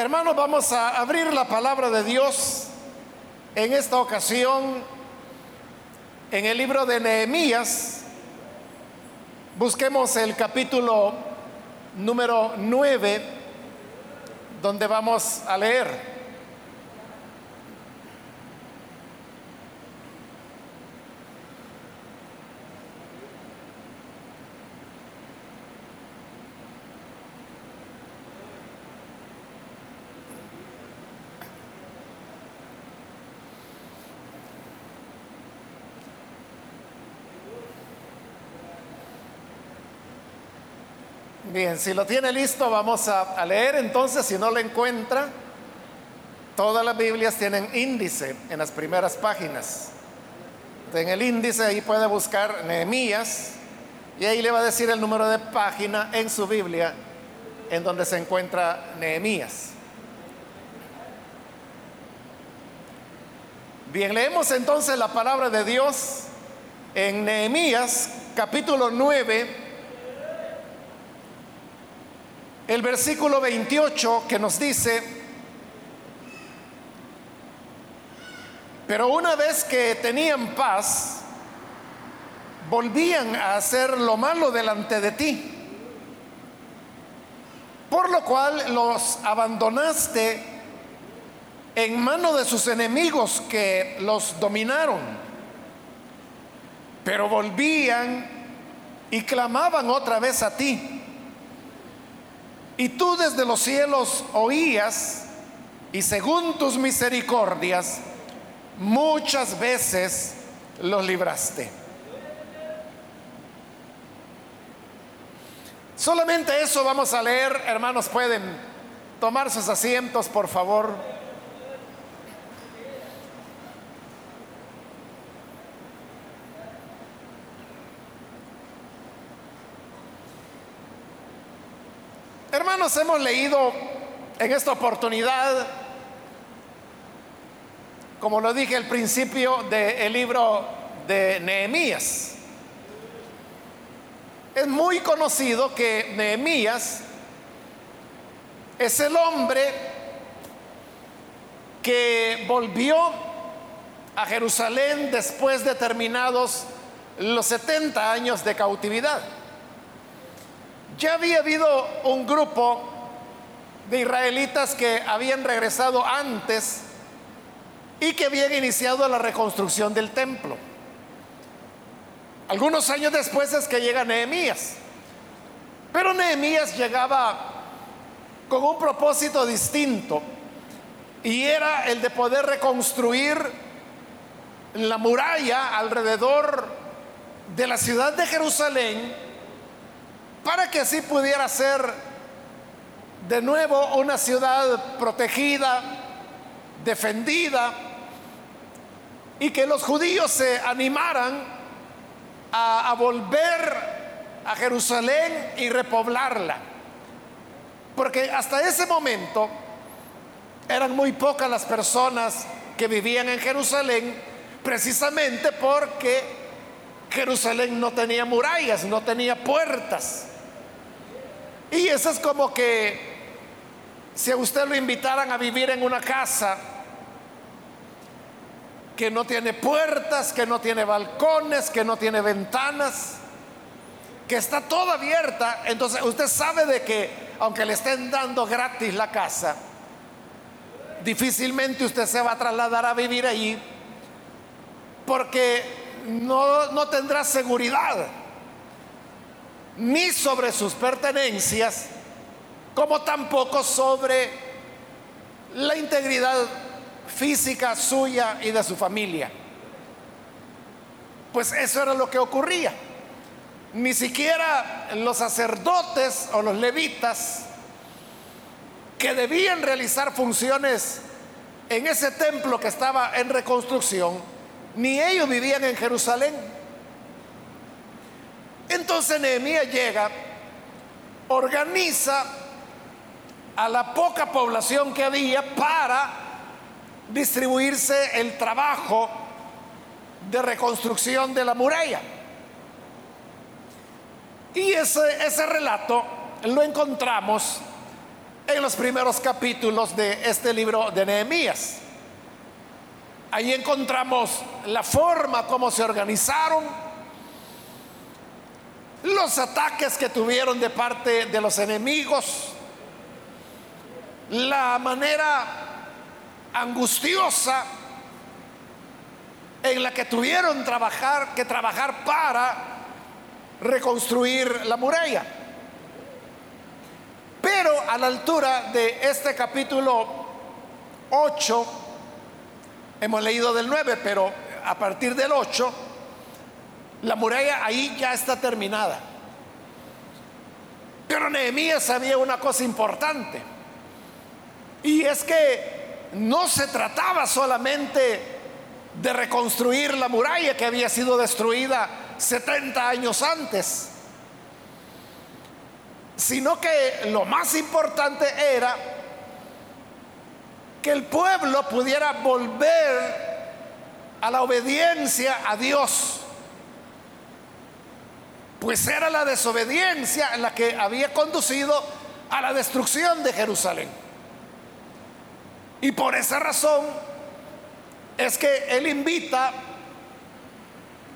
Hermanos, vamos a abrir la palabra de Dios en esta ocasión en el libro de Nehemías. Busquemos el capítulo número 9, donde vamos a leer. Bien, si lo tiene listo, vamos a, leer entonces, si no lo encuentra, todas las Biblias tienen índice en las primeras páginas. En el índice ahí puede buscar Nehemías y ahí le va a decir el número de página en su Biblia en donde se encuentra Nehemías. Bien, leemos entonces la palabra de Dios en Nehemías capítulo 9 el versículo 28 que nos dice, pero una vez que tenían paz, volvían a hacer lo malo delante de ti, por lo cual los abandonaste en mano de sus enemigos que los dominaron, pero volvían y clamaban otra vez a ti y tú desde los cielos oías y según tus misericordias muchas veces los libraste. Solamente eso vamos a leer, hermanos, pueden tomar sus asientos, por favor. Hermanos, hemos leído en esta oportunidad, como lo dije al principio del libro de Nehemías. Es muy conocido que Nehemías es el hombre que volvió a Jerusalén después de terminados los 70 años de cautividad. Ya había habido un grupo de israelitas que habían regresado antes y que habían iniciado la reconstrucción del templo. Algunos años después es que llega Nehemías. Pero Nehemías llegaba con un propósito distinto y era el de poder reconstruir la muralla alrededor de la ciudad de Jerusalén para que así pudiera ser de nuevo una ciudad protegida, defendida, y que los judíos se animaran a, volver a Jerusalén y repoblarla. Porque hasta ese momento eran muy pocas las personas que vivían en Jerusalén, precisamente porque Jerusalén no tenía murallas, no tenía puertas. Y eso es como que si a usted lo invitaran a vivir en una casa que no tiene puertas, que no tiene balcones, que no tiene ventanas, que está toda abierta, entonces usted sabe de que aunque le estén dando gratis la casa, difícilmente usted se va a trasladar a vivir allí porque no, no tendrá seguridad ni sobre sus pertenencias, como tampoco sobre la integridad física suya y de su familia. Pues eso era lo que ocurría. Ni siquiera los sacerdotes o los levitas que debían realizar funciones en ese templo que estaba en reconstrucción, ni ellos vivían en Jerusalén. Entonces Nehemías llega, organiza a la poca población que había para distribuirse el trabajo de reconstrucción de la muralla. Y ese, ese relato lo encontramos en los primeros capítulos de este libro de Nehemías. Ahí encontramos la forma como se organizaron, los ataques que tuvieron de parte de los enemigos, la manera angustiosa en la que tuvieron trabajar, que trabajar para reconstruir la muralla. Pero a la altura de este capítulo 8, hemos leído del 9, pero a partir del 8, la muralla ahí ya está terminada. Pero Nehemías sabía una cosa importante, y es que no se trataba solamente de reconstruir la muralla que había sido destruida 70 años antes, sino que lo más importante era que el pueblo pudiera volver a la obediencia a Dios. Pues era la desobediencia la que había conducido a la destrucción de Jerusalén. Y por esa razón es que él invita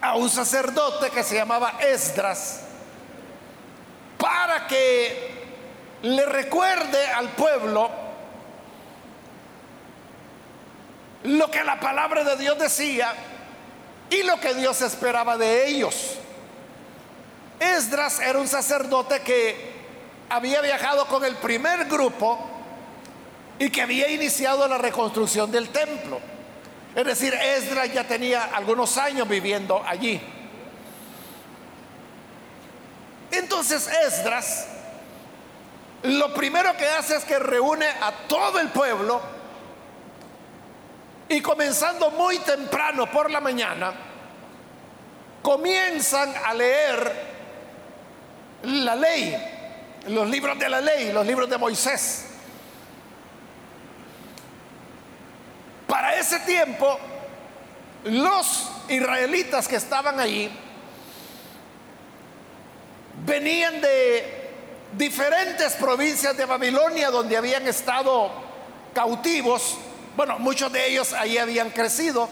a un sacerdote que se llamaba Esdras para que le recuerde al pueblo lo que la palabra de Dios decía y lo que Dios esperaba de ellos. Esdras era un sacerdote que había viajado con el primer grupo y que había iniciado la reconstrucción del templo. Es decir, Esdras ya tenía algunos años viviendo allí. Entonces Esdras lo primero que hace es que reúne a todo el pueblo y comenzando muy temprano por la mañana, comienzan a leer la ley, los libros de la ley, los libros de Moisés. Para ese tiempo, los israelitas que estaban allí venían de diferentes provincias de Babilonia donde habían estado cautivos. Bueno, muchos de ellos ahí habían crecido,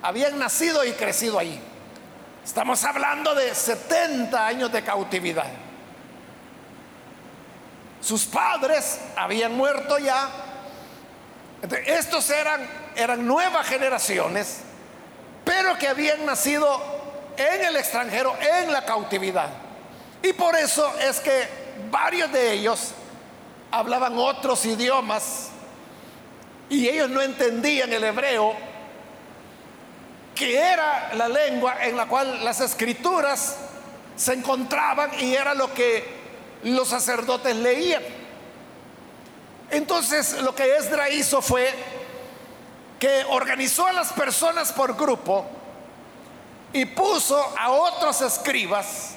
habían nacido y crecido ahí. Estamos hablando de 70 años de cautividad. Sus padres habían muerto ya. Estos eran, eran nuevas generaciones, pero que habían nacido en el extranjero, en la cautividad. Y por eso es que varios de ellos hablaban otros idiomas y ellos no entendían el hebreo, que era la lengua en la cual las escrituras se encontraban y era lo que los sacerdotes leían. Entonces lo que Esdra hizo fue que organizó a las personas por grupo y puso a otros escribas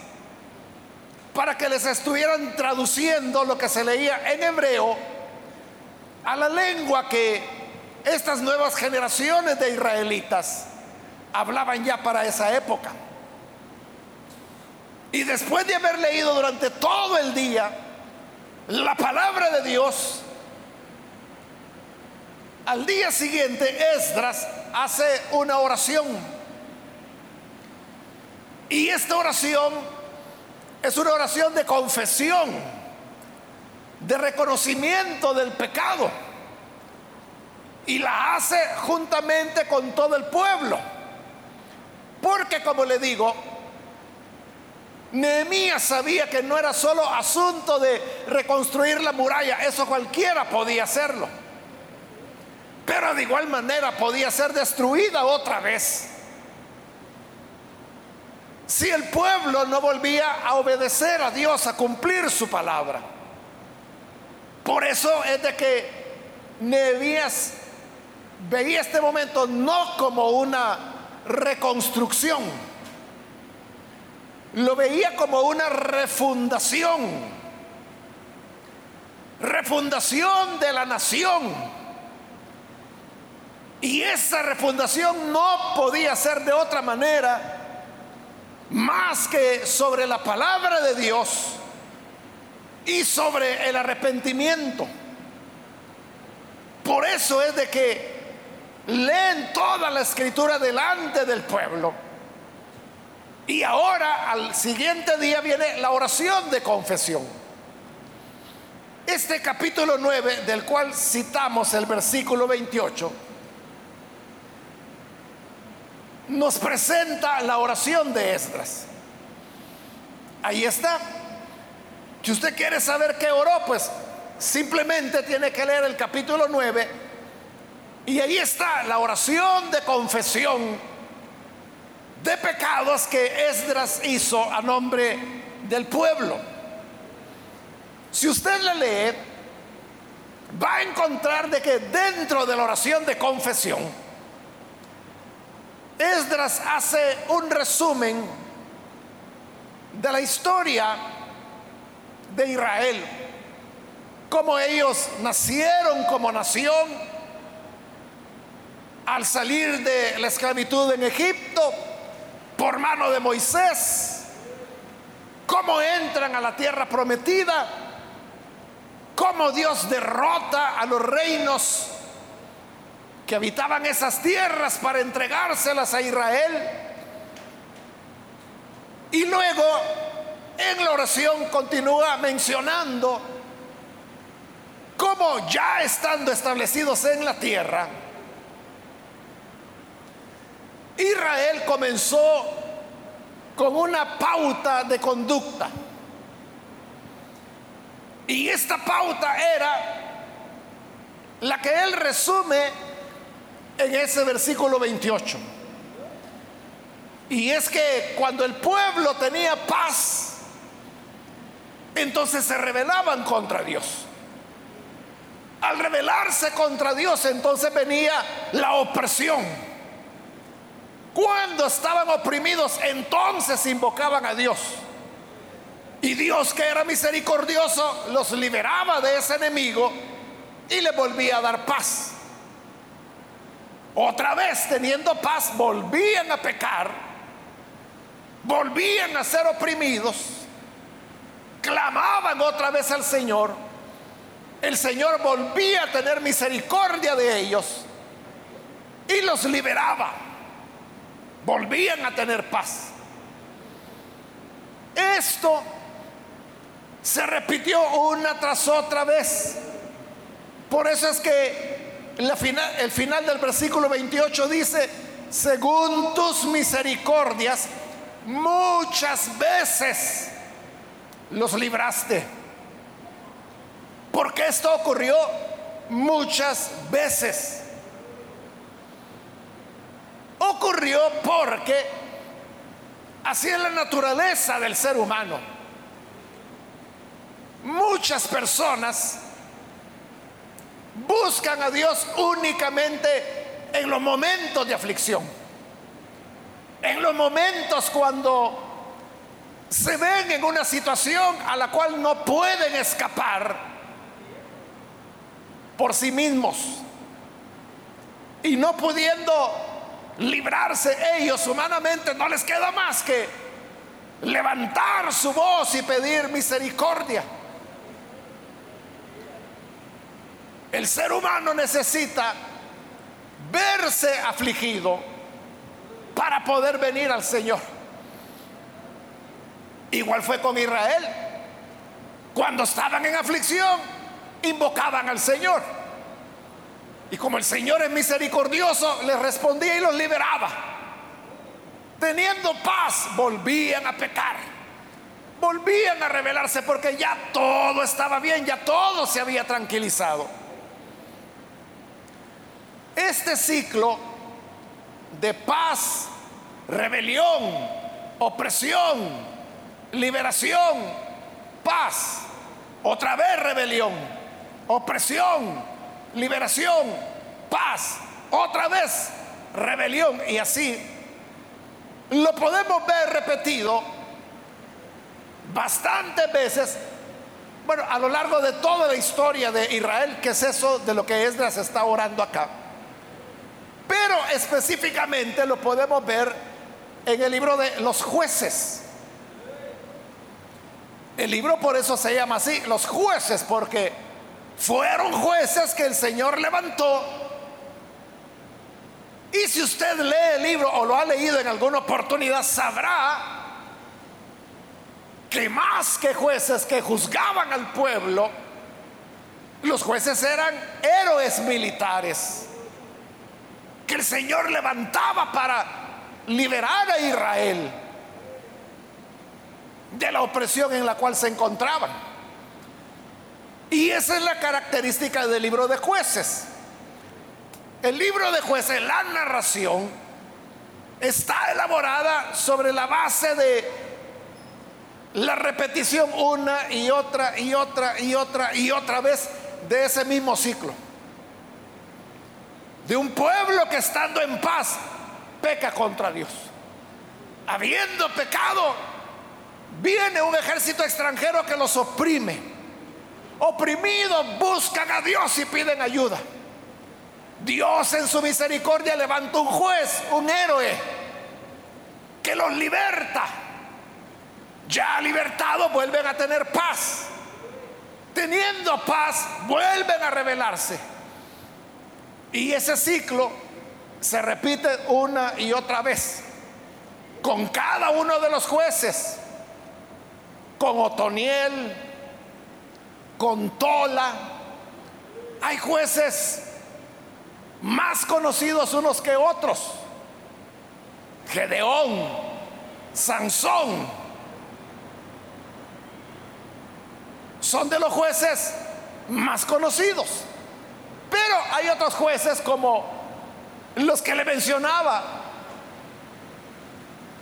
para que les estuvieran traduciendo lo que se leía en hebreo a la lengua que estas nuevas generaciones de israelitas hablaban ya para esa época. Y después de haber leído durante todo el día la palabra de Dios, al día siguiente Esdras hace una oración. Y esta oración es una oración de confesión, de reconocimiento del pecado. Y la hace juntamente con todo el pueblo. Porque como le digo, Nehemías sabía que no era solo asunto de reconstruir la muralla, eso cualquiera podía hacerlo. Pero de igual manera podía ser destruida otra vez si el pueblo no volvía a obedecer a Dios, a cumplir su palabra. Por eso es de que Nehemías veía este momento no como una reconstrucción, lo veía como una refundación, refundación de la nación. Y esa refundación no podía ser de otra manera más que sobre la palabra de Dios y sobre el arrepentimiento. Por eso es de que leen toda la escritura delante del pueblo. Y ahora al siguiente día viene la oración de confesión. Este capítulo 9, del cual citamos el versículo 28, nos presenta la oración de Esdras. Ahí está. Si usted quiere saber qué oró, pues simplemente tiene que leer el capítulo 9 y ahí está la oración de confesión de pecados que Esdras hizo a nombre del pueblo. Si usted la lee, va a encontrar de que dentro de la oración de confesión, Esdras hace un resumen de la historia de Israel, cómo ellos nacieron como nación al salir de la esclavitud en Egipto por mano de Moisés, cómo entran a la tierra prometida, cómo Dios derrota a los reinos que habitaban esas tierras para entregárselas a Israel. Y luego en la oración continúa mencionando cómo ya estando establecidos en la tierra, Israel comenzó con una pauta de conducta. Y esta pauta era la que él resume en ese versículo 28. Y es que cuando el pueblo tenía paz, entonces se rebelaban contra Dios. Al rebelarse contra Dios, entonces venía la opresión. Cuando estaban oprimidos, entonces invocaban a Dios. Y Dios que era misericordioso, los liberaba de ese enemigo y le volvía a dar paz. Otra vez teniendo paz, volvían a pecar, volvían a ser oprimidos, clamaban otra vez al Señor, el Señor volvía a tener misericordia de ellos y los liberaba, volvían a tener paz. Esto se repitió una tras otra vez. Por eso es que el final del versículo 28 dice, según tus misericordias, muchas veces los libraste. Porque esto ocurrió muchas veces. Ocurrió porque así es la naturaleza del ser humano. Muchas personas buscan a Dios únicamente en los momentos de aflicción, en los momentos cuando se ven en una situación a la cual no pueden escapar por sí mismos y no pudiendo librarse ellos humanamente, no les queda más que levantar su voz y pedir misericordia. El ser humano necesita verse afligido para poder venir al Señor. Igual fue con Israel. Cuando estaban en aflicción, invocaban al Señor. Y como el Señor es misericordioso, les respondía y los liberaba. Teniendo paz, volvían a pecar. Volvían a rebelarse porque ya todo estaba bien, ya todo se había tranquilizado. Este ciclo de paz, rebelión, opresión, liberación, paz, otra vez rebelión, opresión, liberación, paz, otra vez rebelión y así lo podemos ver repetido bastantes veces, bueno, a lo largo de toda la historia de Israel, que es eso de lo que Esdras está orando acá. Pero específicamente lo podemos ver en el libro de los jueces. El libro por eso se llama así, los jueces, porque fueron jueces que el Señor levantó. Y si usted lee el libro o lo ha leído en alguna oportunidad, sabrá que más que jueces que juzgaban al pueblo, los jueces eran héroes militares que el Señor levantaba para liberar a Israel de la opresión en la cual se encontraban. Y esa es la característica del libro de jueces. El libro de jueces, la narración, está elaborada sobre la base de la repetición una y otra y otra y otra y otra vez de ese mismo ciclo. De un pueblo que estando en paz peca contra Dios. Habiendo pecado, viene un ejército extranjero que los oprime. Oprimidos buscan a Dios y piden ayuda. Dios en su misericordia levanta un juez, un héroe, que los liberta. Ya libertados vuelven a tener paz. Teniendo paz, vuelven a rebelarse. Y ese ciclo se repite una y otra vez con cada uno de los jueces con Otoniel, con Tola. Hay jueces más conocidos unos que otros. Gedeón, Sansón. Son de los jueces más conocidos. Pero hay otros jueces como los que le mencionaba,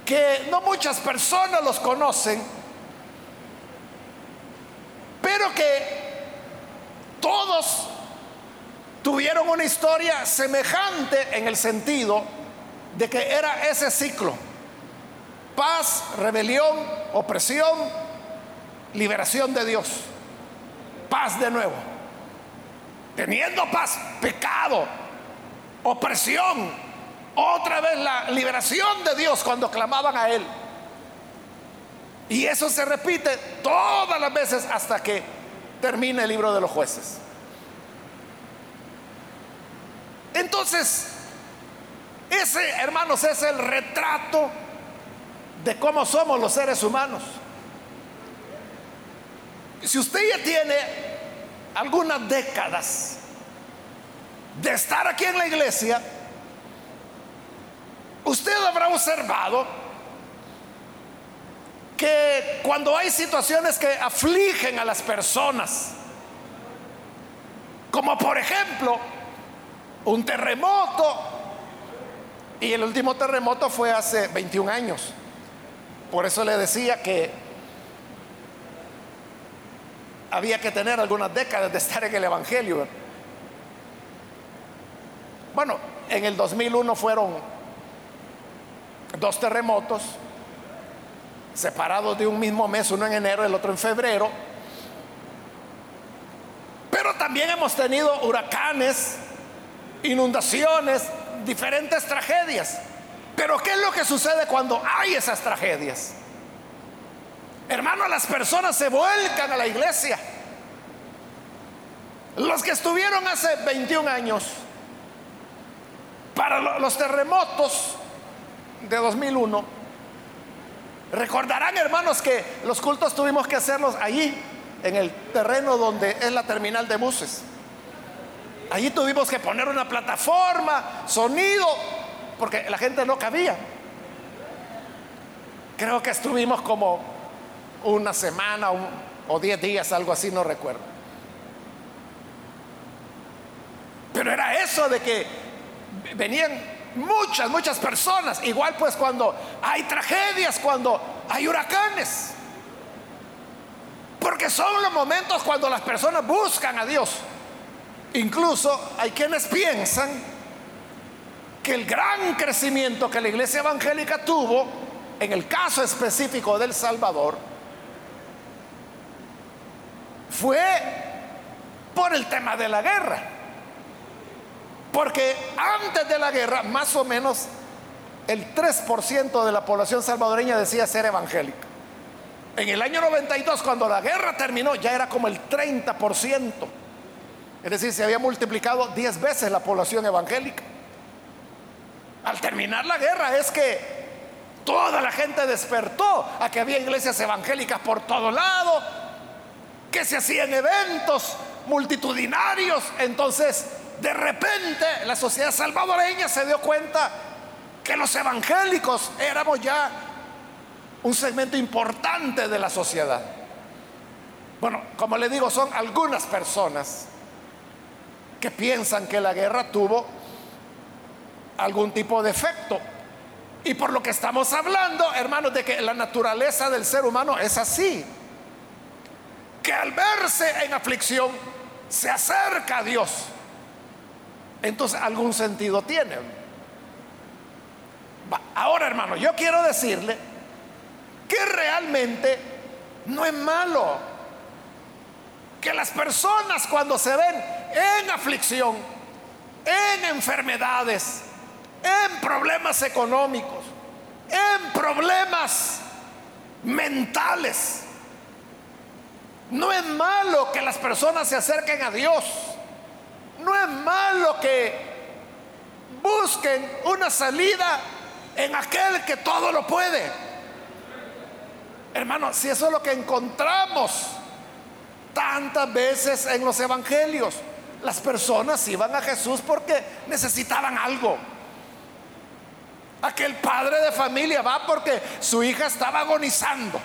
que no muchas personas los conocen pero que todos tuvieron una historia semejante en el sentido de que era ese ciclo. Paz, rebelión, opresión, liberación de Dios. Paz de nuevo. Teniendo paz, pecado, opresión, otra vez la liberación de Dios cuando clamaban a Él. Y eso se repite todas las veces hasta que termine el libro de los jueces. Entonces, ese, hermanos, es el retrato de cómo somos los seres humanos. Si usted ya tiene algunas décadas de estar aquí en la iglesia, usted habrá observado que cuando hay situaciones que afligen a las personas, como por ejemplo un terremoto, y el último terremoto fue hace 21 años, por eso le decía que había que tener algunas décadas de estar en el Evangelio. Bueno, en el 2001 fueron dos terremotos, separados de un mismo mes, uno en enero, el otro en febrero. Pero también hemos tenido huracanes, inundaciones, diferentes tragedias. Pero ¿qué es lo que sucede cuando hay esas tragedias? Hermano, las personas se vuelcan a la iglesia. Los que estuvieron hace 21 años para los terremotos de 2001, Recordarán, hermanos, que los cultos tuvimos que hacerlos allí, en el terreno donde es la terminal de buses. Allí tuvimos que poner una plataforma, sonido, porque la gente no cabía. Creo que estuvimos como una semana o diez días, algo así, no recuerdo. Pero era eso de que venían Muchas, muchas personas. Igual pues cuando hay tragedias, cuando hay huracanes. Porque son los momentos cuando las personas buscan a Dios. Incluso hay quienes piensan que el gran crecimiento que la iglesia evangélica tuvo, en el caso específico del Salvador, fue por el tema de la guerra. Porque antes de la guerra, más o menos el 3% de la población salvadoreña decía ser evangélica. En el año 92, cuando la guerra terminó, ya era como el 30%. Es decir, se había multiplicado 10 veces la población evangélica. Al terminar la guerra es que toda la gente despertó a que había iglesias evangélicas por todo lado, que se hacían eventos multitudinarios. Entonces, de repente, la sociedad salvadoreña se dio cuenta que los evangélicos éramos ya un segmento importante de la sociedad. Bueno, como le digo, son algunas personas que piensan que la guerra tuvo algún tipo de efecto. Y por lo que estamos hablando, hermanos, de que la naturaleza del ser humano es así. Que al verse en aflicción se acerca a Dios. Entonces algún sentido tiene. Ahora, hermano, yo quiero decirle que realmente no es malo que las personas cuando se ven en aflicción, en enfermedades, en problemas económicos, en problemas mentales, no es malo que las personas se acerquen a Dios. No es malo que busquen una salida en aquel que todo lo puede. Hermano, si eso es lo que encontramos tantas veces en los evangelios, las personas iban a Jesús porque necesitaban algo. Aquel padre de familia va porque su hija estaba agonizando.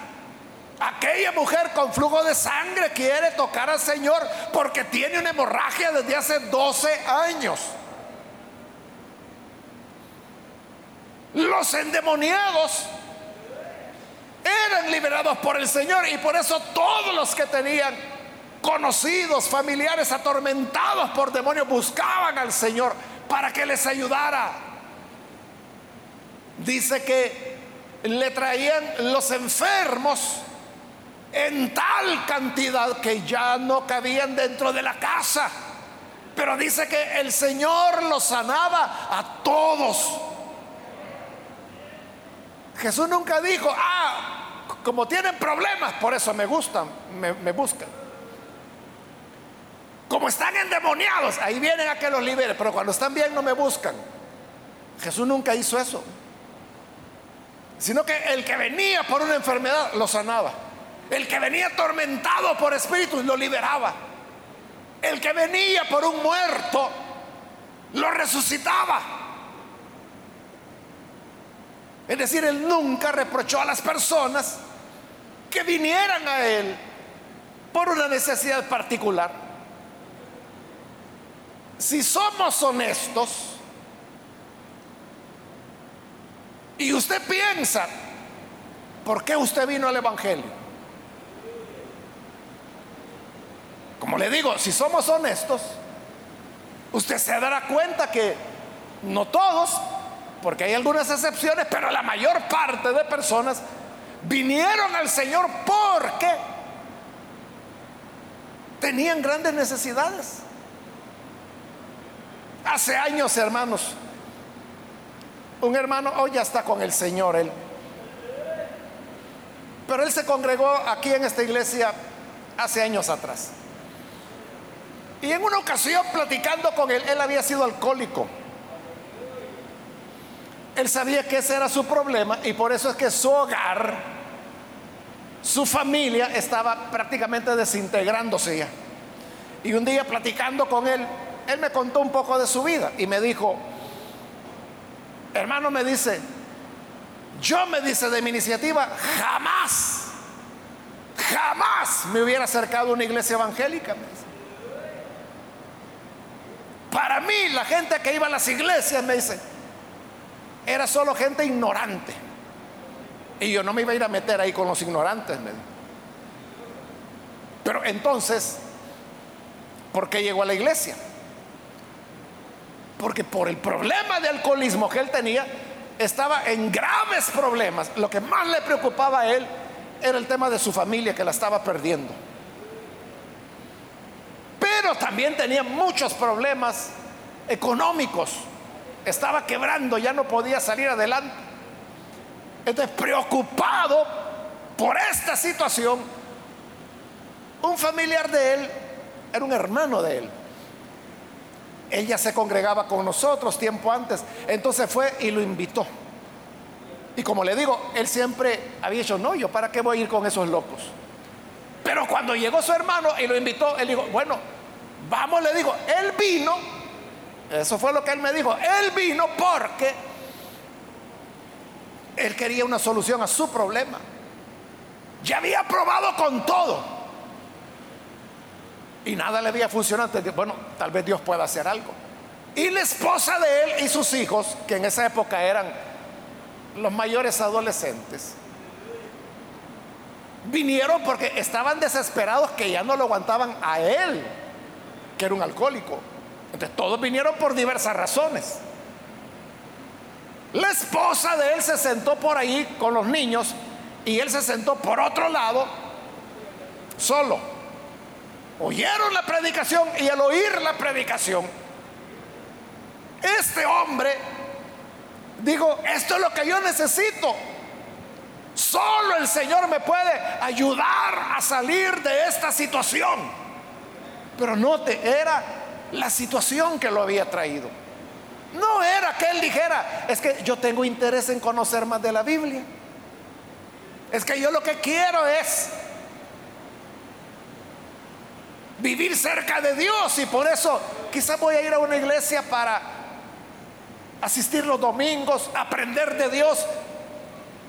Aquella mujer con flujo de sangre quiere tocar al Señor porque tiene una hemorragia desde hace 12 años. Los endemoniados eran liberados por el Señor y por eso todos los que tenían conocidos, familiares atormentados por demonios buscaban al Señor para que les ayudara. Dice que le traían los enfermos en tal cantidad que ya no cabían dentro de la casa. Pero dice que el Señor los sanaba a todos. Jesús nunca dijo, ah, como tienen problemas, por eso me gustan, me, buscan. Como están endemoniados, ahí vienen a que los libere, pero cuando están bien no me buscan. Jesús nunca hizo eso. Sino que el que venía por una enfermedad lo sanaba. El que venía atormentado por espíritus lo liberaba. El que venía por un muerto lo resucitaba. Es decir, él nunca reprochó a las personas que vinieran a él por una necesidad particular. Si somos honestos y usted piensa, ¿por qué usted vino al Evangelio? Como le digo, si somos honestos, usted se dará cuenta que no todos, porque hay algunas excepciones, pero la mayor parte de personas vinieron al Señor porque tenían grandes necesidades. Hace años, hermanos, un hermano hoy ya está con el Señor, él. Pero él se congregó aquí en esta iglesia hace años atrás. Y en una ocasión platicando con él, él había sido alcohólico. Él sabía que ese era su problema y por eso es que su hogar, su familia estaba prácticamente desintegrándose ya. Y un día platicando con él, él me contó un poco de su vida y me dijo, hermano me dice, yo me dice de mi iniciativa, jamás, jamás me hubiera acercado a una iglesia evangélica. Para mí, la gente que iba a las iglesias, me dice, era solo gente ignorante. Y yo no me iba a ir a meter ahí con los ignorantes. Pero entonces, ¿por qué llegó a la iglesia? Porque por el problema de alcoholismo que él tenía, estaba en graves problemas. Lo que más le preocupaba a él era el tema de su familia que la estaba perdiendo pero también tenía muchos problemas económicos. Estaba quebrando, ya no podía salir adelante. Entonces, preocupado por esta situación, un familiar de él era un hermano de él. Ella se congregaba con nosotros tiempo antes, entonces fue y lo invitó. Y como le digo, él siempre había dicho, no, yo para qué voy a ir con esos locos. Pero cuando llegó su hermano y lo invitó, él dijo, bueno, vamos, le digo, él vino, eso fue lo que él me dijo, él vino porque él quería una solución a su problema. Ya había probado con todo. Y nada le había funcionado. Bueno, tal vez Dios pueda hacer algo. Y la esposa de él y sus hijos, que en esa época eran los mayores adolescentes, vinieron porque estaban desesperados que ya no lo aguantaban a él, que era un alcohólico. Entonces todos vinieron por diversas razones. La esposa de él se sentó por ahí con los niños y él se sentó por otro lado solo. Oyeron la predicación y al oír la predicación, este hombre dijo, esto es lo que yo necesito. Solo el Señor me puede ayudar a salir de esta situación. Pero note, era la situación que lo había traído. No era que él dijera, es que yo tengo interés en conocer más de la Biblia. Es que yo lo que quiero es vivir cerca de Dios y por eso quizás voy a ir a una iglesia para asistir los domingos, aprender de Dios.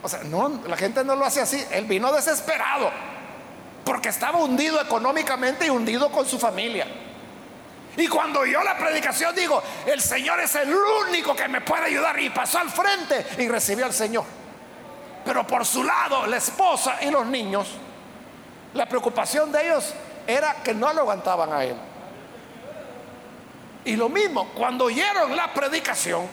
O sea, no, la gente no lo hace así. Él vino desesperado porque estaba hundido económicamente y hundido con su familia. Y cuando oyó la predicación digo, el Señor es el único que me puede ayudar y pasó al frente y recibió al Señor. Pero por su lado, la esposa y los niños, la preocupación de ellos era que no lo aguantaban a él. Y lo mismo, cuando oyeron la predicación,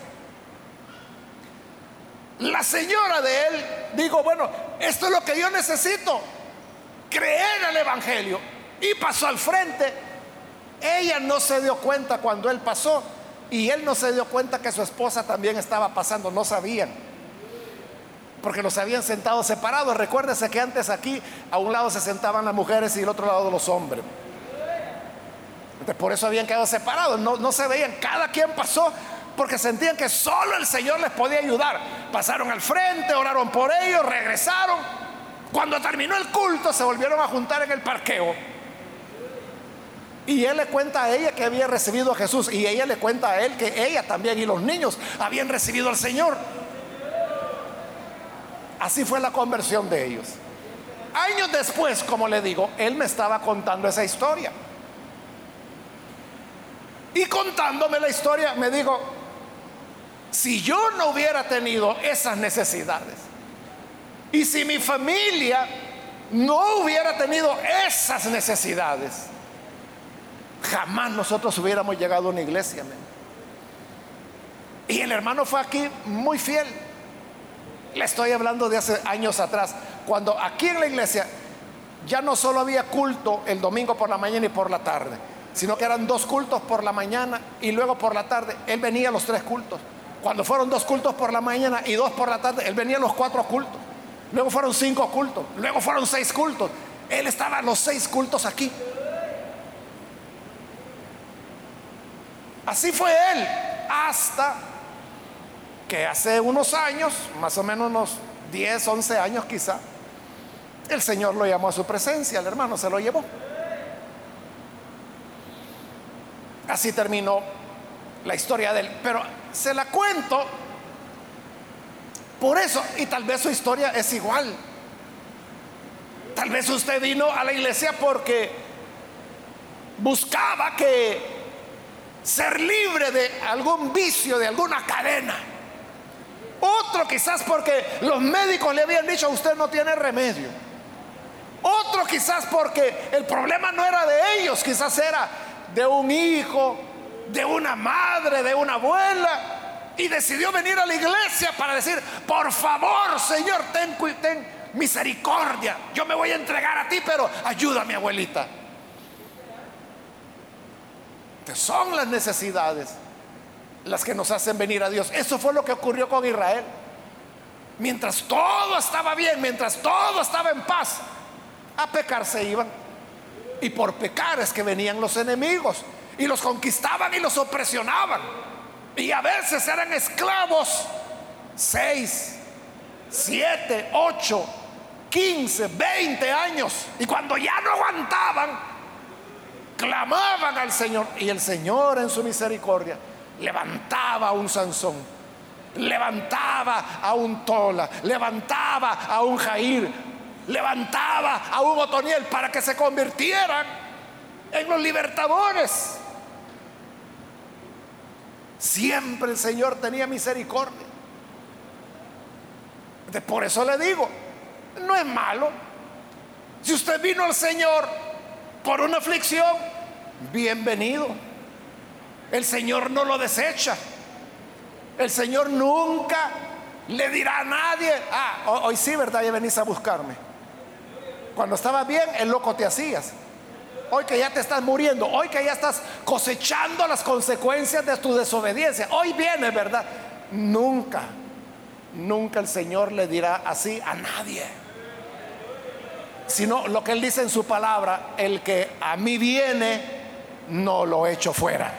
la señora de él dijo, bueno, esto es lo que yo necesito, creer el Evangelio. Y pasó al frente. Ella no se dio cuenta cuando él pasó y él no se dio cuenta que su esposa también estaba pasando, no sabían porque los habían sentado separados. Recuérdese que antes aquí a un lado se sentaban las mujeres y al otro lado los hombres. por eso habían quedado separados, no, no se veían, cada quien pasó porque sentían que solo el Señor les podía ayudar. Pasaron al frente, oraron por ellos, regresaron. Cuando terminó el culto se volvieron a juntar en el parqueo. Y él le cuenta a ella que había recibido a Jesús y ella le cuenta a él que ella también y los niños habían recibido al Señor. Así fue la conversión de ellos. Años después, como le digo, él me estaba contando esa historia. Y contándome la historia, me dijo, si yo no hubiera tenido esas necesidades, y si mi familia no hubiera tenido esas necesidades, jamás nosotros hubiéramos llegado a una iglesia. Y el hermano fue aquí muy fiel. Le estoy hablando de hace años atrás, cuando aquí en la iglesia ya no solo había culto el domingo por la mañana y por la tarde, sino que eran dos cultos por la mañana y luego por la tarde. Él venía a los tres cultos. Cuando fueron dos cultos por la mañana y dos por la tarde, él venía a los cuatro cultos. Luego fueron cinco cultos, luego fueron seis cultos. Él estaba a los seis cultos aquí. Así fue él hasta que hace unos años, más o menos unos 10, 11 años quizá, el Señor lo llamó a su presencia, el hermano se lo llevó. Así terminó la historia de él. Pero se la cuento por eso, y tal vez su historia es igual. Tal vez usted vino a la iglesia porque buscaba que ser libre de algún vicio, de alguna cadena. Otro quizás porque los médicos le habían dicho, usted no tiene remedio. Otro quizás porque el problema no era de ellos, quizás era de un hijo, de una madre, de una abuela. Y decidió venir a la iglesia para decir, por favor, Señor, ten, ten misericordia. Yo me voy a entregar a ti, pero ayúdame, abuelita. Que son las necesidades las que nos hacen venir a Dios. Eso fue lo que ocurrió con Israel. mientras todo estaba bien, mientras todo estaba en paz, a pecar se iban. Y por pecar es que venían los enemigos y los conquistaban y los opresionaban. Y a veces eran esclavos seis, siete, ocho, quince, veinte años. Y cuando ya no aguantaban, clamaban al Señor. Y el Señor en su misericordia levantaba a un Sansón, levantaba a un Tola, levantaba a un Jair, levantaba a un Otoniel para que se convirtieran en los libertadores. Siempre el Señor tenía misericordia. Por eso le digo, no es malo. Si usted vino al Señor por una aflicción, bienvenido. El Señor no lo desecha. El Señor nunca le dirá a nadie, ah, hoy sí, ¿verdad? Ya venís a buscarme. Cuando estaba bien, el loco te hacías. Hoy que ya te estás muriendo, hoy que ya estás cosechando las consecuencias de tu desobediencia, hoy viene, ¿verdad? Nunca, nunca el Señor le dirá así a nadie. Sino lo que Él dice en su palabra, el que a mí viene, no lo echo fuera.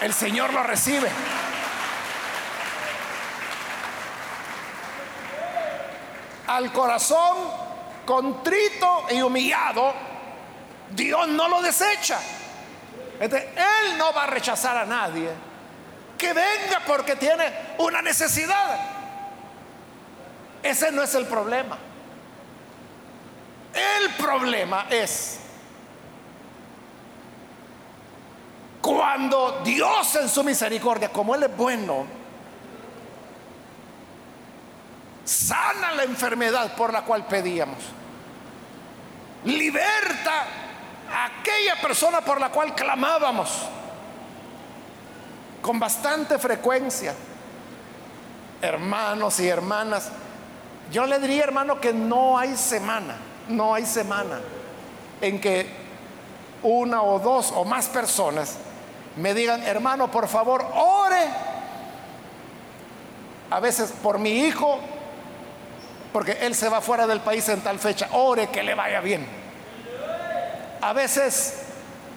El Señor lo recibe. Al corazón contrito y humillado, Dios no lo desecha. él no va a rechazar a nadie que venga porque tiene una necesidad. Ese no es el problema. El problema es cuando Dios en su misericordia, como Él es bueno, sana la enfermedad por la cual pedíamos. Liberta a aquella persona por la cual clamábamos con bastante frecuencia. Hermanos y hermanas, yo le diría, hermano, que no hay semana, no hay semana en que una o dos o más personas me digan, hermano, por favor, ore. A veces por mi hijo, porque él se va fuera del país en tal fecha, ore que le vaya bien. A veces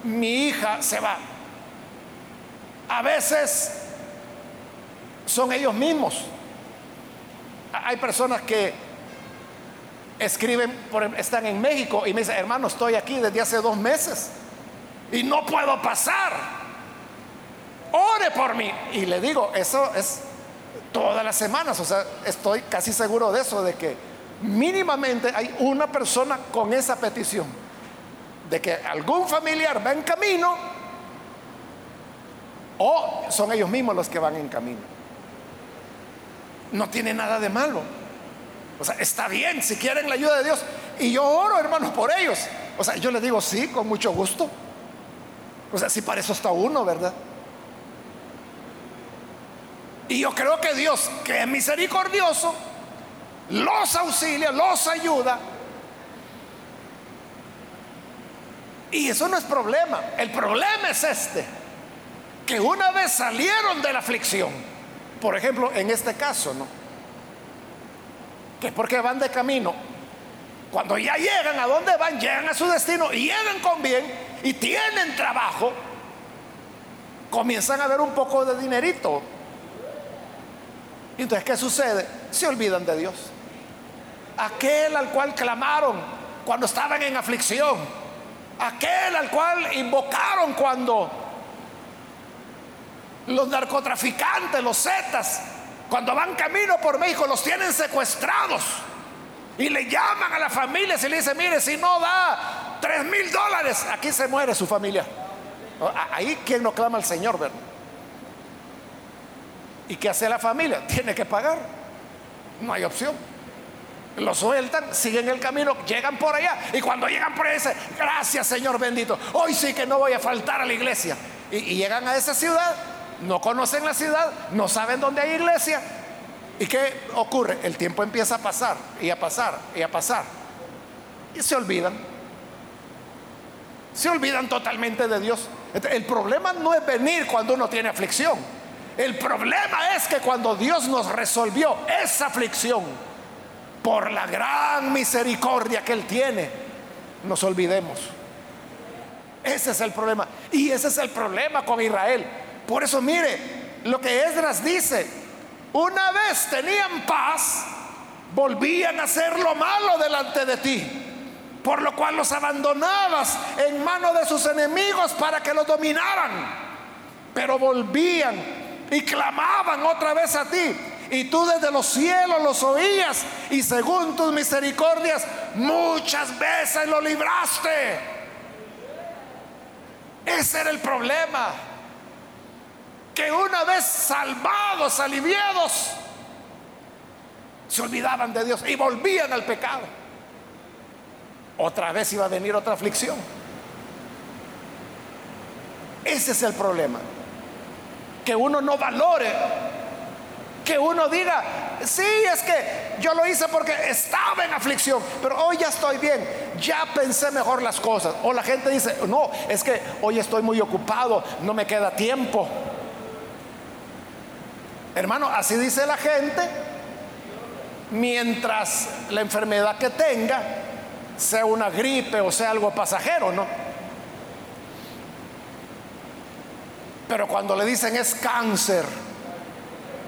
mi hija se va. A veces son ellos mismos. Hay personas que escriben, están en México y me dicen, hermano, estoy aquí desde hace dos meses y no puedo pasar. Ore por mí. Y le digo, eso es todas las semanas. O sea, estoy casi seguro de eso, de que mínimamente hay una persona con esa petición, de que algún familiar va en camino o son ellos mismos los que van en camino. No tiene nada de malo. O sea, está bien si quieren la ayuda de Dios. Y yo oro, hermanos, por ellos. O sea, yo les digo, sí, con mucho gusto. O sea, si para eso está uno, ¿verdad? Y yo creo que Dios, que es misericordioso, los auxilia, los ayuda. Y eso no es problema. El problema es este, que una vez salieron de la aflicción, por ejemplo, en este caso, ¿no? Que porque van de camino, cuando ya llegan a donde van, llegan a su destino y llegan con bien y tienen trabajo, comienzan a ver un poco de dinerito entonces, ¿qué sucede? Se olvidan de Dios. Aquel al cual clamaron cuando estaban en aflicción. Aquel al cual invocaron cuando los narcotraficantes, los zetas, cuando van camino por México, los tienen secuestrados. Y le llaman a la familia y le dicen, mire, si no da tres mil dólares, aquí se muere su familia. Ahí quien no clama al Señor, ¿verdad? ¿Y qué hace la familia? Tiene que pagar. No hay opción. Lo sueltan, siguen el camino, llegan por allá. Y cuando llegan por allá dicen, gracias Señor bendito, hoy sí que no voy a faltar a la iglesia. Y, y llegan a esa ciudad, no conocen la ciudad, no saben dónde hay iglesia. ¿Y qué ocurre? El tiempo empieza a pasar y a pasar y a pasar. Y se olvidan. Se olvidan totalmente de Dios. El problema no es venir cuando uno tiene aflicción. El problema es que cuando Dios nos resolvió esa aflicción, por la gran misericordia que Él tiene, nos olvidemos. Ese es el problema. Y ese es el problema con Israel. Por eso mire lo que Esdras dice. Una vez tenían paz, volvían a hacer lo malo delante de ti. Por lo cual los abandonabas en manos de sus enemigos para que los dominaran. Pero volvían y clamaban otra vez a ti. Y tú desde los cielos los oías y según tus misericordias muchas veces lo libraste. Ese era el problema. Que una vez salvados, aliviados, se olvidaban de Dios y volvían al pecado. Otra vez iba a venir otra aflicción. Ese es el problema que uno no valore, que uno diga, sí, es que yo lo hice porque estaba en aflicción, pero hoy ya estoy bien, ya pensé mejor las cosas. O la gente dice, no, es que hoy estoy muy ocupado, no me queda tiempo. Hermano, así dice la gente, mientras la enfermedad que tenga sea una gripe o sea algo pasajero, ¿no? Pero cuando le dicen es cáncer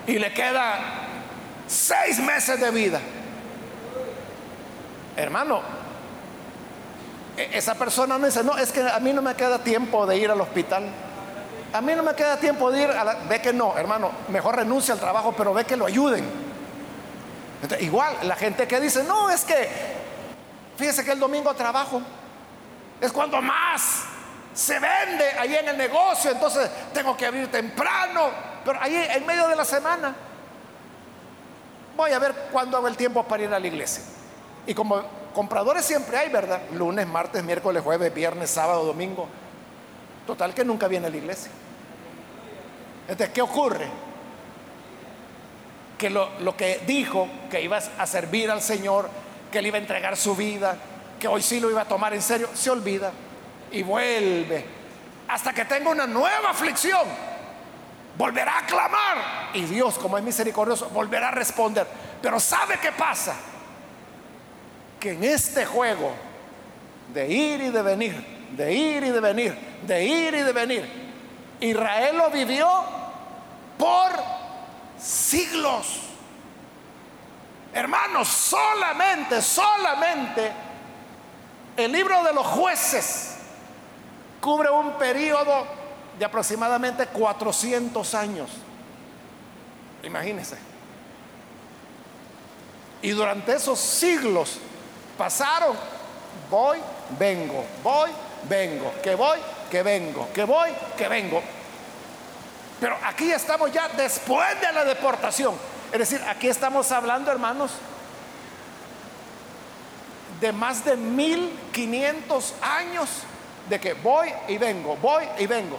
y le queda seis meses de vida, hermano, e-, esa persona no dice, no, es que a mí no me queda tiempo de ir al hospital. A mí no me queda tiempo de ir a la... Ve que no, hermano, mejor renuncia al trabajo, pero ve que lo ayuden. igual, la gente que dice, no, es que, fíjese que el domingo trabajo, es cuando más se vende ahí en el negocio, entonces tengo que abrir temprano, pero ahí en medio de la semana voy a ver cuándo hago el tiempo para ir a la iglesia. Y como compradores siempre hay, ¿verdad? Lunes, martes, miércoles, jueves, viernes, sábado, domingo. Total que nunca viene a la iglesia. Entonces, ¿qué ocurre? Que lo, lo que dijo, que iba a servir al Señor, que le iba a entregar su vida, que hoy sí lo iba a tomar en serio, se olvida y vuelve hasta que tenga una nueva aflicción. Volverá a clamar y Dios, como es misericordioso, volverá a responder. Pero ¿sabe qué pasa? Que en este juego de ir y de venir, de ir y de venir, de ir y de venir, Israel lo vivió por siglos. Hermanos, solamente, solamente el libro de los jueces cubre un periodo de aproximadamente 400 años. Imagínense. Y durante esos siglos pasaron, voy, vengo, voy, vengo, que voy, que vengo, que voy, que vengo. Pero aquí estamos ya después de la deportación. Es decir, aquí estamos hablando, hermanos, de más de 1500 años de que voy y vengo, voy y vengo.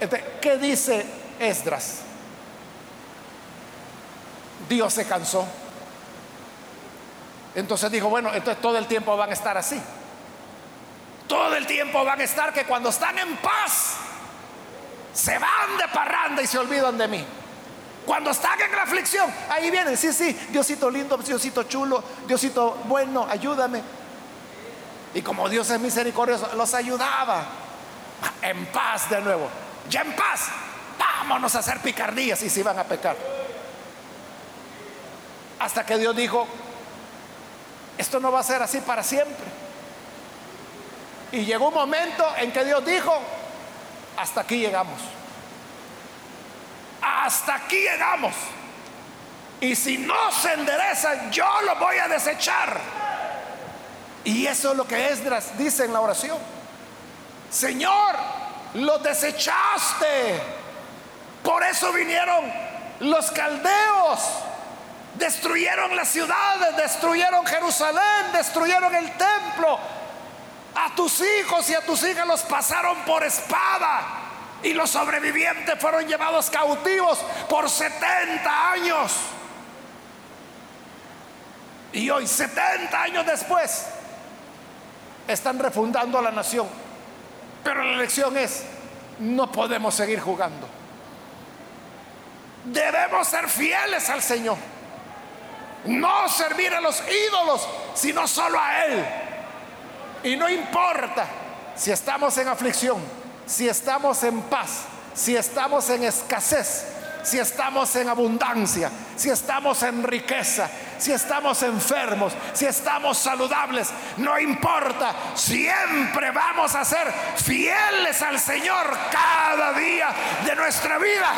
Entonces, ¿qué dice Esdras? Dios se cansó. Entonces dijo, bueno, entonces todo el tiempo van a estar así. Todo el tiempo van a estar que cuando están en paz, se van de parranda y se olvidan de mí. Cuando están en la aflicción, ahí vienen, sí, sí, Diosito lindo, Diosito chulo, Diosito bueno, ayúdame. Y como Dios es misericordioso, los ayudaba en paz de nuevo. Ya en paz, vámonos a hacer picardías y se iban a pecar. Hasta que Dios dijo, esto no va a ser así para siempre. Y llegó un momento en que Dios dijo, hasta aquí llegamos. Hasta aquí llegamos. Y si no se enderezan, yo lo voy a desechar. Y eso es lo que Esdras dice en la oración. Señor, lo desechaste. Por eso vinieron los caldeos. Destruyeron las ciudades, destruyeron Jerusalén, destruyeron el templo. A tus hijos y a tus hijas los pasaron por espada. Y los sobrevivientes fueron llevados cautivos por 70 años. Y hoy, 70 años después, están refundando a la nación. Pero la lección es, no podemos seguir jugando. Debemos ser fieles al Señor. No servir a los ídolos, sino solo a Él. Y no importa si estamos en aflicción, si estamos en paz, si estamos en escasez, si estamos en abundancia, si estamos en riqueza, si estamos enfermos, si estamos saludables, no importa, siempre vamos a ser fieles al Señor cada día de nuestra vida.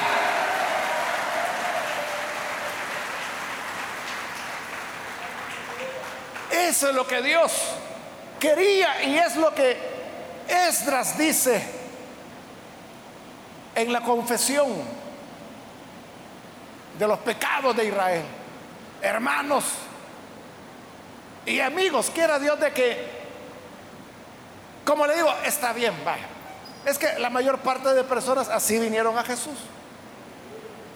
Eso es lo que Dios quería y es lo que Esdras dice en la confesión de los pecados de Israel. Hermanos y amigos, quiera Dios de que, como le digo, está bien, vaya. Es que la mayor parte de personas así vinieron a Jesús.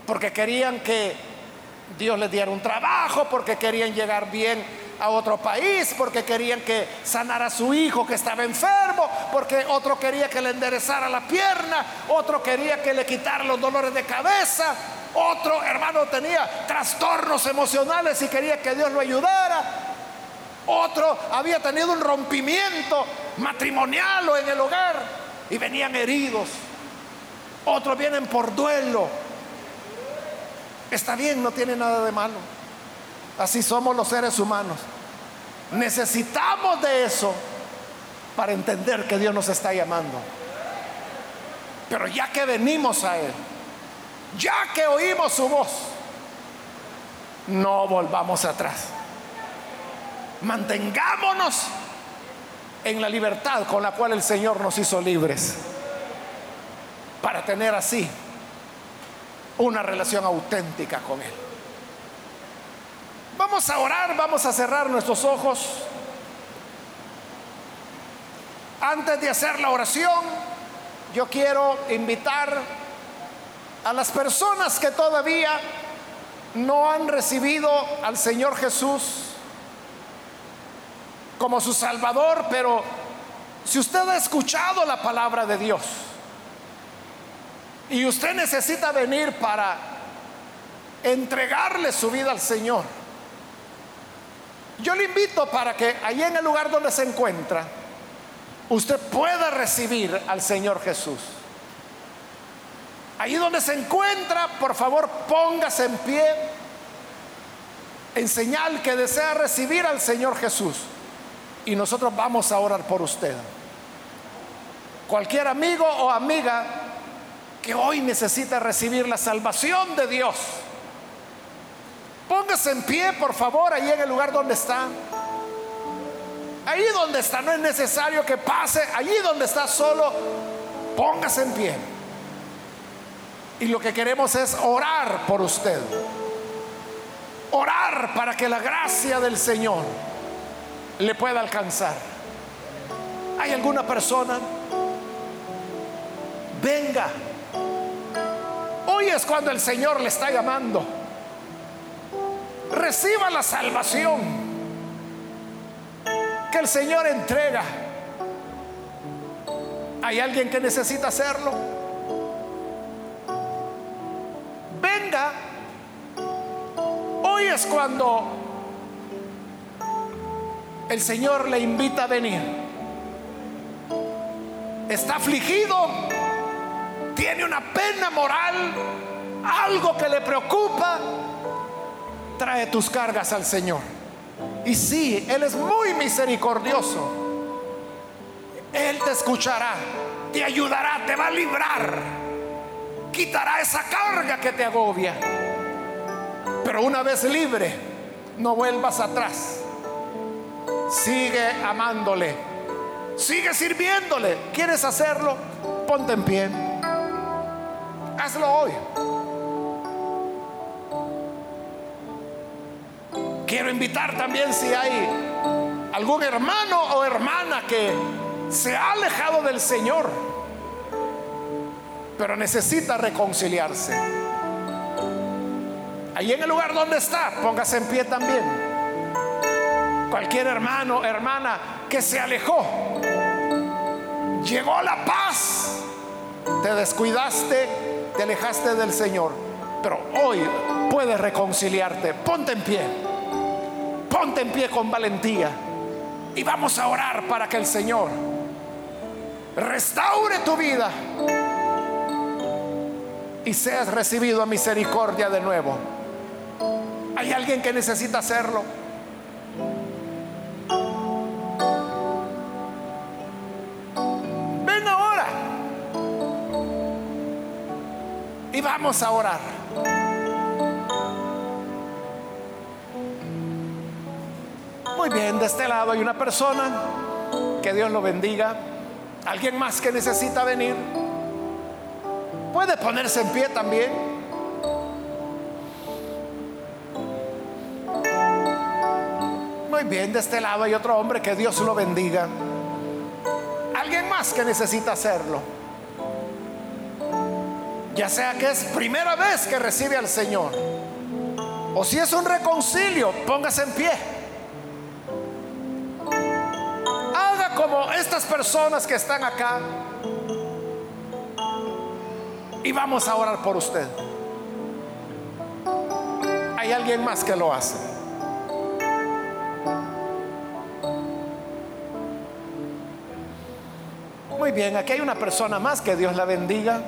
Porque querían que Dios les diera un trabajo, porque querían llegar bien a otro país porque querían que sanara a su hijo que estaba enfermo, porque otro quería que le enderezara la pierna, otro quería que le quitara los dolores de cabeza, otro hermano tenía trastornos emocionales y quería que Dios lo ayudara, otro había tenido un rompimiento matrimonial o en el hogar y venían heridos, otros vienen por duelo. Está bien, no tiene nada de malo. Así somos los seres humanos. Necesitamos de eso para entender que Dios nos está llamando. Pero ya que venimos a Él, ya que oímos su voz, no volvamos atrás. Mantengámonos en la libertad con la cual el Señor nos hizo libres, para tener así una relación auténtica con Él. Vamos a orar, vamos a cerrar nuestros ojos. Antes de hacer la oración, yo quiero invitar a las personas que todavía no han recibido al Señor Jesús como su Salvador, pero si usted ha escuchado la palabra de Dios y usted necesita venir para entregarle su vida al Señor, yo le invito para que allí en el lugar donde se encuentra, usted pueda recibir al Señor Jesús. Allí donde se encuentra, por favor, póngase en pie en señal que desea recibir al Señor Jesús. Y nosotros vamos a orar por usted. Cualquier amigo o amiga que hoy necesita recibir la salvación de Dios Póngase en pie, por favor, ahí en el lugar donde está. Ahí donde está, no es necesario que pase. Allí donde está solo, póngase en pie. Y lo que queremos es orar por usted. Orar para que la gracia del Señor le pueda alcanzar. ¿Hay alguna persona? Venga. Hoy es cuando el Señor le está llamando reciba la salvación que el Señor entrega. ¿Hay alguien que necesita hacerlo? Venga. Hoy es cuando el Señor le invita a venir. Está afligido, tiene una pena moral, algo que le preocupa trae tus cargas al Señor. Y sí, Él es muy misericordioso. Él te escuchará, te ayudará, te va a librar, quitará esa carga que te agobia. Pero una vez libre, no vuelvas atrás. Sigue amándole, sigue sirviéndole. ¿Quieres hacerlo? Ponte en pie. Hazlo hoy. Quiero invitar también si hay algún hermano o hermana que se ha alejado del Señor, pero necesita reconciliarse. Ahí en el lugar donde está, póngase en pie también. Cualquier hermano, hermana que se alejó, llegó la paz, te descuidaste, te alejaste del Señor. Pero hoy puedes reconciliarte. Ponte en pie. Ponte en pie con valentía. Y vamos a orar para que el Señor restaure tu vida y seas recibido a misericordia de nuevo. ¿Hay alguien que necesita hacerlo? Ven ahora. Y vamos a orar. Muy bien, de este lado hay una persona. Que Dios lo bendiga. ¿Alguien más que necesita venir? Puede ponerse en pie también. Muy bien, de este lado hay otro hombre, que Dios lo bendiga. Alguien más que necesita hacerlo. Ya sea que es primera vez que recibe al Señor. O si es un reconcilio, póngase en pie. Haga como estas personas que están acá y vamos a orar por usted. Hay alguien más que lo hace. Muy bien, aquí hay una persona más que Dios la bendiga.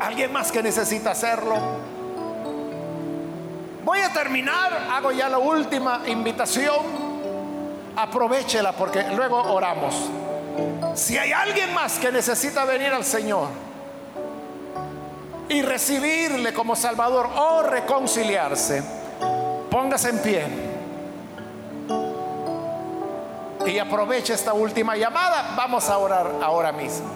Alguien más que necesita hacerlo. Voy a terminar, hago ya la última invitación. Aprovechela porque luego oramos. Si hay alguien más que necesita venir al Señor, y recibirle como Salvador o reconciliarse, póngase en pie y aproveche esta última llamada. Vamos a orar ahora mismo.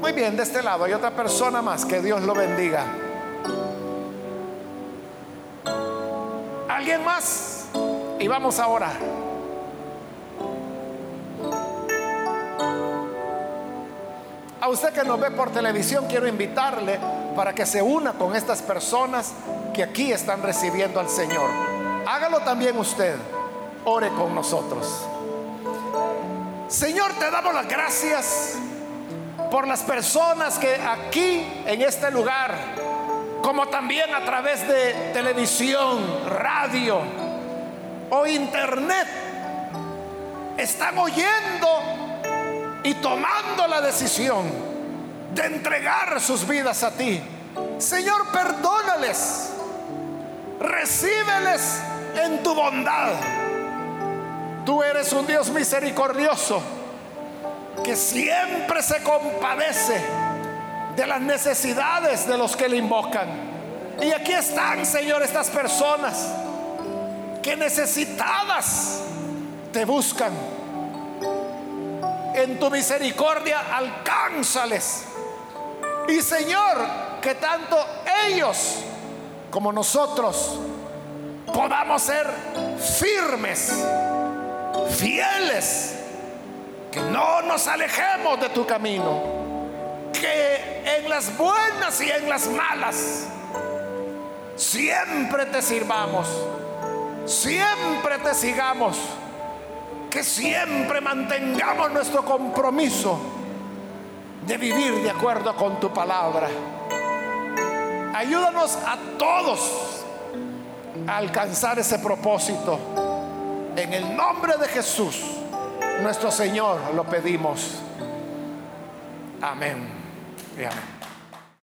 Muy bien, de este lado hay otra persona más. Que Dios lo bendiga. ¿Alguien más? Y vamos a orar. Usted que nos ve por televisión, quiero invitarle para que se una con estas personas que aquí están recibiendo al Señor. Hágalo también usted. Ore con nosotros. Señor, te damos las gracias por las personas que aquí en este lugar, como también a través de televisión, radio o internet, están oyendo y tomando la decisión de entregar sus vidas a ti. Señor, perdónales, recíbeles en tu bondad. Tú eres un Dios misericordioso que siempre se compadece de las necesidades de los que le invocan. Y aquí están, Señor, estas personas que necesitadas te buscan en tu misericordia alcánzales. Y Señor, que tanto ellos como nosotros podamos ser firmes, fieles, que no nos alejemos de tu camino, que en las buenas y en las malas siempre te sirvamos, siempre te sigamos que siempre mantengamos nuestro compromiso de vivir de acuerdo con tu palabra. Ayúdanos a todos a alcanzar ese propósito. En el nombre de Jesús, nuestro Señor, lo pedimos. Amén. Amén.